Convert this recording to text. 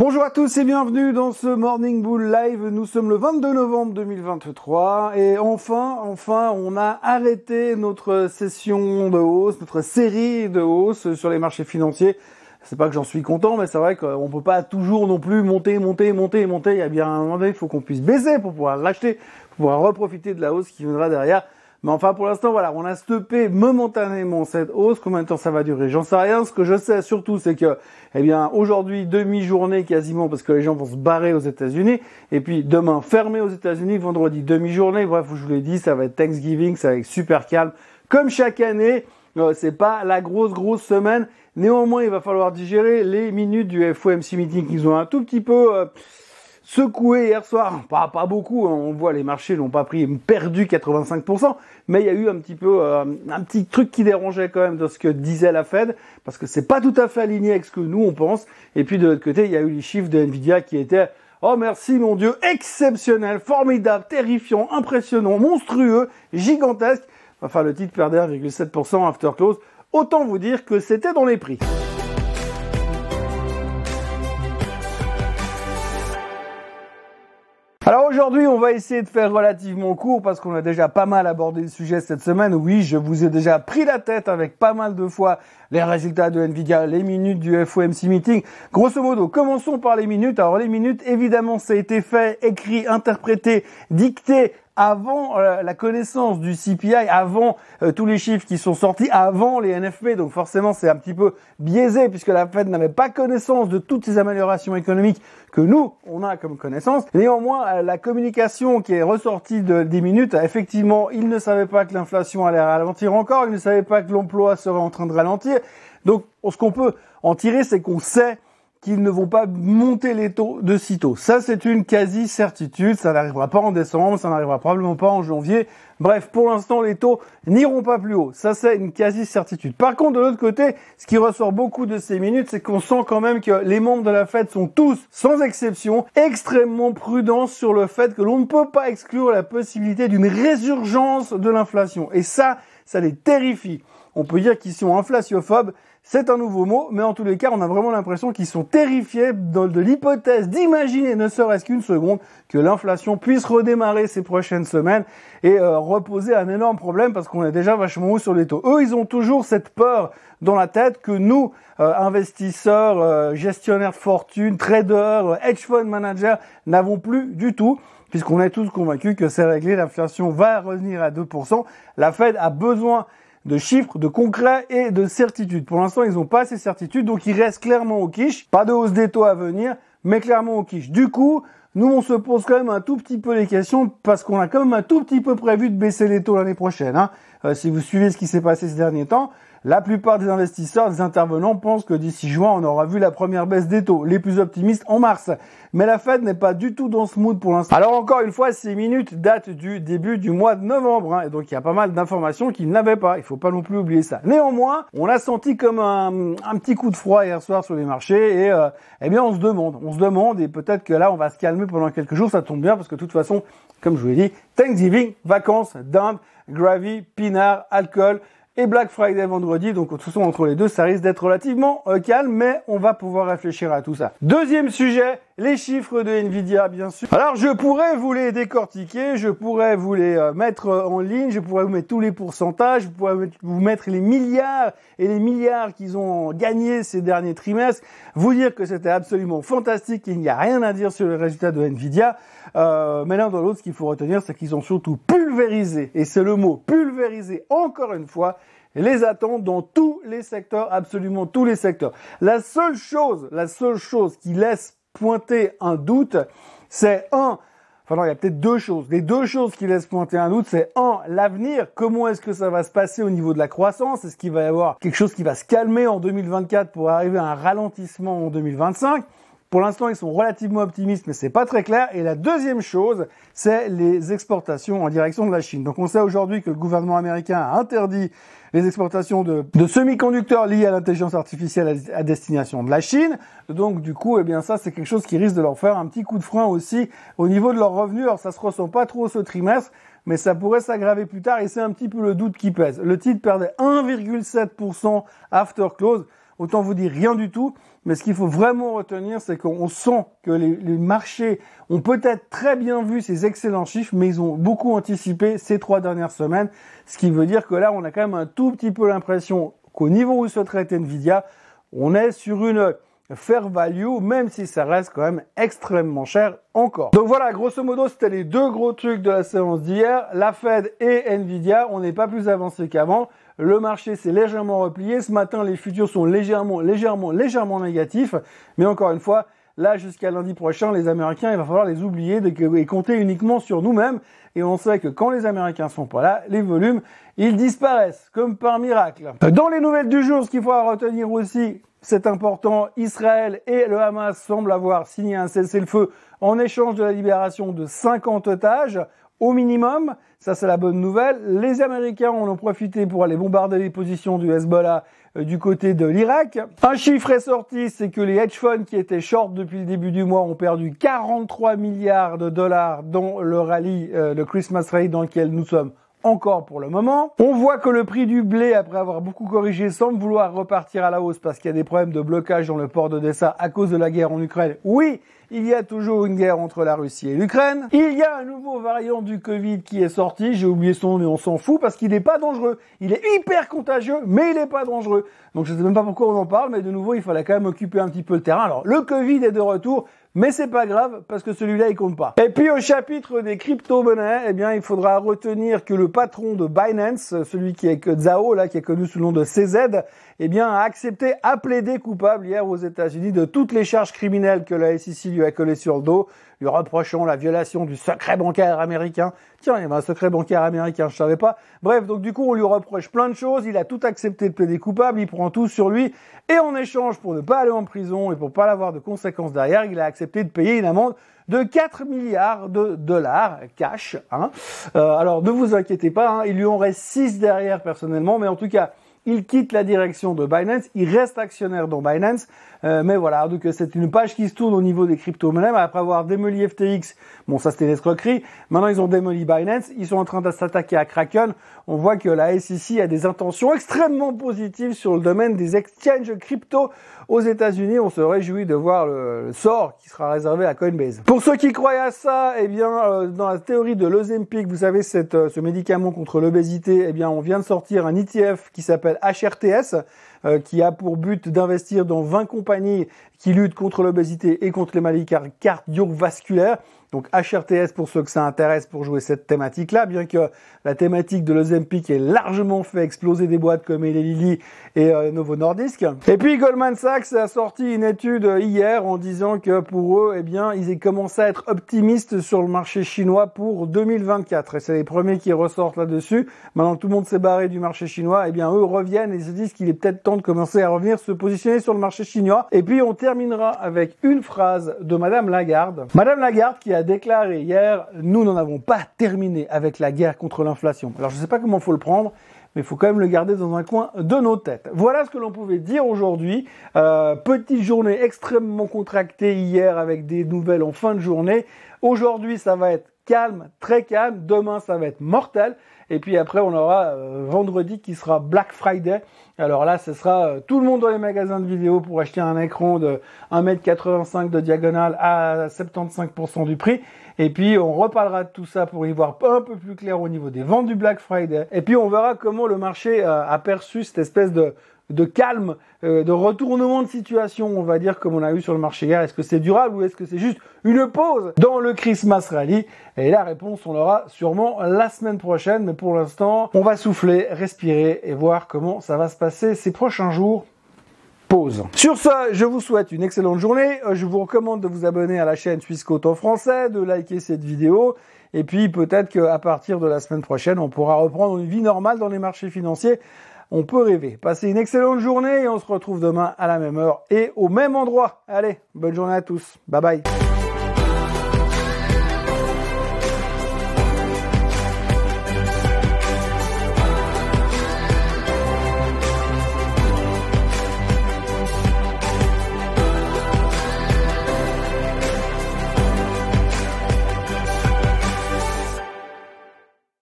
Bonjour à tous et bienvenue dans ce Morning Bull Live. Nous sommes le 22 novembre 2023 et enfin, enfin, on a arrêté notre session de hausse, notre série de hausse sur les marchés financiers. C'est pas que j'en suis content, mais c'est vrai qu'on peut pas toujours non plus monter, monter, monter, monter. Il y a bien un moment donné, il faut qu'on puisse baisser pour pouvoir l'acheter, pour pouvoir reprofiter de la hausse qui viendra derrière. Mais enfin, pour l'instant, voilà, on a stoppé momentanément cette hausse. Combien de temps ça va durer? J'en sais rien. Ce que je sais surtout, c'est que, eh bien, aujourd'hui, demi-journée quasiment, parce que les gens vont se barrer aux États-Unis. Et puis, demain, fermé aux États-Unis. Vendredi, demi-journée. Bref, je vous l'ai dit, ça va être Thanksgiving, ça va être super calme. Comme chaque année, euh, c'est pas la grosse, grosse semaine. Néanmoins, il va falloir digérer les minutes du FOMC meeting qu'ils ont un tout petit peu... Euh, secoué hier soir, pas, beaucoup, hein. on voit les marchés n'ont pas pris, perdu 85%, mais il y a eu un petit peu euh, un petit truc qui dérangeait quand même de ce que disait la Fed, parce que c'est pas tout à fait aligné avec ce que nous on pense. Et puis de l'autre côté, il y a eu les chiffres de Nvidia qui étaient Oh merci mon Dieu, exceptionnel, formidable, terrifiant, impressionnant, monstrueux, gigantesque. Enfin le titre perdait 1,7% after close. Autant vous dire que c'était dans les prix. Alors aujourd'hui, on va essayer de faire relativement court parce qu'on a déjà pas mal abordé le sujet cette semaine. Oui, je vous ai déjà pris la tête avec pas mal de fois les résultats de Nvidia, les minutes du FOMC meeting. Grosso modo, commençons par les minutes. Alors les minutes, évidemment, ça a été fait, écrit, interprété, dicté avant euh, la connaissance du CPI, avant euh, tous les chiffres qui sont sortis, avant les NFP. Donc forcément, c'est un petit peu biaisé puisque la Fed n'avait pas connaissance de toutes ces améliorations économiques que nous, on a comme connaissance. Néanmoins, euh, la communication qui est ressortie de, des minutes, effectivement, ils ne savaient pas que l'inflation allait ralentir encore, ils ne savaient pas que l'emploi serait en train de ralentir. Donc, ce qu'on peut en tirer, c'est qu'on sait qu'ils ne vont pas monter les taux de sitôt. Ça, c'est une quasi-certitude. Ça n'arrivera pas en décembre, ça n'arrivera probablement pas en janvier. Bref, pour l'instant, les taux n'iront pas plus haut. Ça, c'est une quasi-certitude. Par contre, de l'autre côté, ce qui ressort beaucoup de ces minutes, c'est qu'on sent quand même que les membres de la Fed sont tous, sans exception, extrêmement prudents sur le fait que l'on ne peut pas exclure la possibilité d'une résurgence de l'inflation. Et ça, ça les terrifie. On peut dire qu'ils sont inflationphobes, c'est un nouveau mot, mais en tous les cas, on a vraiment l'impression qu'ils sont terrifiés de, l'hypothèse d'imaginer, ne serait-ce qu'une seconde, que l'inflation puisse redémarrer ces prochaines semaines et euh, reposer un énorme problème parce qu'on est déjà vachement haut sur les taux. Eux, ils ont toujours cette peur dans la tête que nous, euh, investisseurs, euh, gestionnaires de fortune, traders, hedge fund managers, n'avons plus du tout puisqu'on est tous convaincus que c'est réglé, l'inflation va revenir à 2%. La Fed a besoin de chiffres, de concret et de certitudes. Pour l'instant, ils n'ont pas ces certitudes, donc ils restent clairement au quiche. Pas de hausse des taux à venir, mais clairement au quiche. Du coup, nous, on se pose quand même un tout petit peu les questions parce qu'on a quand même un tout petit peu prévu de baisser les taux l'année prochaine. Hein. Euh, si vous suivez ce qui s'est passé ces derniers temps, la plupart des investisseurs, des intervenants pensent que d'ici juin, on aura vu la première baisse des taux. Les plus optimistes en mars. Mais la Fed n'est pas du tout dans ce mood pour l'instant. Alors encore une fois, ces minutes datent du début du mois de novembre. Hein, et donc il y a pas mal d'informations qu'ils n'avaient pas. Il faut pas non plus oublier ça. Néanmoins, on a senti comme un, petit coup de froid hier soir sur les marchés. Et euh, eh bien on se demande. On se demande. Et peut-être que là, on va se calmer pendant quelques jours. Ça tombe bien parce que de toute façon, comme je vous l'ai dit, Thanksgiving, vacances, dinde, gravy, pinard, alcool et Black Friday vendredi. Donc, de toute façon, entre les deux, ça risque d'être relativement euh, calme, mais on va pouvoir réfléchir à tout ça. Deuxième sujet, les chiffres de Nvidia, bien sûr. Alors, je pourrais vous les décortiquer, je pourrais vous les euh, mettre euh, en ligne, je pourrais vous mettre tous les pourcentages, je pourrais vous mettre les milliards et les milliards qu'ils ont gagnés ces derniers trimestres, vous dire que c'était absolument fantastique, qu'il n'y a rien à dire sur les résultats de Nvidia. Euh, mais l'un dans l'autre, ce qu'il faut retenir, c'est qu'ils ont surtout pulvérisé, et c'est le mot pulvérisé encore une fois, les attentes dans tous les secteurs, absolument tous les secteurs. La seule chose, la seule chose qui laisse pointer un doute, c'est un, enfin non, il y a peut-être deux choses. Les deux choses qui laissent pointer un doute, c'est un, l'avenir, comment est-ce que ça va se passer au niveau de la croissance? Est-ce qu'il va y avoir quelque chose qui va se calmer en 2024 pour arriver à un ralentissement en 2025 pour l'instant, ils sont relativement optimistes, mais c'est pas très clair. Et la deuxième chose, c'est les exportations en direction de la Chine. Donc, on sait aujourd'hui que le gouvernement américain a interdit les exportations de, semi-conducteurs liés à l'intelligence artificielle à, destination de la Chine. Donc, du coup, eh bien, ça, c'est quelque chose qui risque de leur faire un petit coup de frein aussi au niveau de leurs revenus. Alors, ça se ressent pas trop ce trimestre, mais ça pourrait s'aggraver plus tard et c'est un petit peu le doute qui pèse. Le titre perdait 1,7% after close. Autant vous dire rien du tout. Mais ce qu'il faut vraiment retenir, c'est qu'on sent que les, marchés ont peut-être très bien vu ces excellents chiffres, mais ils ont beaucoup anticipé ces trois dernières semaines. Ce qui veut dire que là, on a quand même un tout petit peu l'impression qu'au niveau où se traite Nvidia, on est sur une fair value, même si ça reste quand même extrêmement cher encore. Donc voilà, grosso modo, c'était les deux gros trucs de la séance d'hier. La Fed et Nvidia, on n'est pas plus avancé qu'avant. Le marché s'est légèrement replié. Ce matin, les futurs sont légèrement, légèrement, légèrement négatifs. Mais encore une fois, là, jusqu'à lundi prochain, les Américains, il va falloir les oublier et compter uniquement sur nous-mêmes. Et on sait que quand les Américains sont pas là, les volumes, ils disparaissent, comme par miracle. Dans les nouvelles du jour, ce qu'il faut retenir aussi, c'est important, Israël et le Hamas semblent avoir signé un cessez-le-feu en échange de la libération de 50 otages au minimum. Ça, c'est la bonne nouvelle. Les Américains en ont profité pour aller bombarder les positions du Hezbollah euh, du côté de l'Irak. Un chiffre est sorti, c'est que les hedge funds qui étaient short depuis le début du mois ont perdu 43 milliards de dollars dans le rallye, euh, le Christmas rally dans lequel nous sommes encore pour le moment. On voit que le prix du blé, après avoir beaucoup corrigé, semble vouloir repartir à la hausse parce qu'il y a des problèmes de blocage dans le port d'Odessa à cause de la guerre en Ukraine. Oui, il y a toujours une guerre entre la Russie et l'Ukraine. Il y a un nouveau variant du Covid qui est sorti. J'ai oublié son nom, mais on s'en fout parce qu'il n'est pas dangereux. Il est hyper contagieux, mais il n'est pas dangereux. Donc je ne sais même pas pourquoi on en parle, mais de nouveau, il fallait quand même occuper un petit peu le terrain. Alors, le Covid est de retour. Mais c'est pas grave parce que celui-là il compte pas. Et puis au chapitre des crypto-monnaies, eh bien il faudra retenir que le patron de Binance, celui qui est que Zao là qui est connu sous le nom de CZ, eh bien a accepté à plaider coupable hier aux États-Unis de toutes les charges criminelles que la SEC lui a collées sur le dos lui reprochant la violation du secret bancaire américain. Tiens, il y avait un secret bancaire américain, je savais pas. Bref, donc du coup, on lui reproche plein de choses. Il a tout accepté de plaider coupable. Il prend tout sur lui. Et en échange, pour ne pas aller en prison et pour pas avoir de conséquences derrière, il a accepté de payer une amende de 4 milliards de dollars cash. Hein. Euh, alors ne vous inquiétez pas, hein, il lui en reste 6 derrière personnellement, mais en tout cas, il quitte la direction de Binance, il reste actionnaire dans Binance, euh, mais voilà, donc euh, c'est une page qui se tourne au niveau des crypto-monnaies, après avoir démoli FTX, bon ça c'était l'escroquerie, maintenant ils ont démoli Binance, ils sont en train de s'attaquer à Kraken, on voit que la SEC a des intentions extrêmement positives sur le domaine des exchanges crypto aux États-Unis, on se réjouit de voir le, sort qui sera réservé à Coinbase. Pour ceux qui croient à ça, eh bien, euh, dans la théorie de l'Ozempic, vous savez, cette, ce médicament contre l'obésité, eh bien, on vient de sortir un ETF qui s'appelle HRTS, euh, qui a pour but d'investir dans 20 compagnies qui luttent contre l'obésité et contre les maladies cardiovasculaires. Donc HRTS pour ceux que ça intéresse pour jouer cette thématique-là, bien que la thématique de l'Ozempic ait largement fait exploser des boîtes comme Eli Lilly et euh, Novo Nordisk. Et puis Goldman Sachs a sorti une étude hier en disant que pour eux, eh bien, ils aient commencé à être optimistes sur le marché chinois pour 2024. Et c'est les premiers qui ressortent là-dessus. Maintenant que tout le monde s'est barré du marché chinois, eh bien, eux reviennent et se disent qu'il est peut-être temps de commencer à revenir se positionner sur le marché chinois. Et puis on terminera avec une phrase de Madame Lagarde. Madame Lagarde qui a déclaré hier, nous n'en avons pas terminé avec la guerre contre l'inflation. Alors je ne sais pas comment il faut le prendre, mais il faut quand même le garder dans un coin de nos têtes. Voilà ce que l'on pouvait dire aujourd'hui. Euh, petite journée extrêmement contractée hier avec des nouvelles en fin de journée. Aujourd'hui, ça va être calme, très calme. Demain, ça va être mortel. Et puis après, on aura euh, vendredi qui sera Black Friday. Alors là, ce sera euh, tout le monde dans les magasins de vidéo pour acheter un écran de 1m85 de diagonale à 75% du prix. Et puis, on reparlera de tout ça pour y voir un peu plus clair au niveau des ventes du Black Friday. Et puis, on verra comment le marché euh, a perçu cette espèce de de calme, euh, de retournement de situation, on va dire, comme on a eu sur le marché hier. Est-ce que c'est durable ou est-ce que c'est juste une pause dans le Christmas Rally? Et la réponse, on l'aura sûrement la semaine prochaine. Mais pour l'instant, on va souffler, respirer et voir comment ça va se passer ces prochains jours. Pause. Sur ce, je vous souhaite une excellente journée. Euh, je vous recommande de vous abonner à la chaîne Suisse en français, de liker cette vidéo. Et puis peut-être qu'à partir de la semaine prochaine, on pourra reprendre une vie normale dans les marchés financiers on peut rêver. Passez une excellente journée et on se retrouve demain à la même heure et au même endroit. Allez, bonne journée à tous. Bye bye.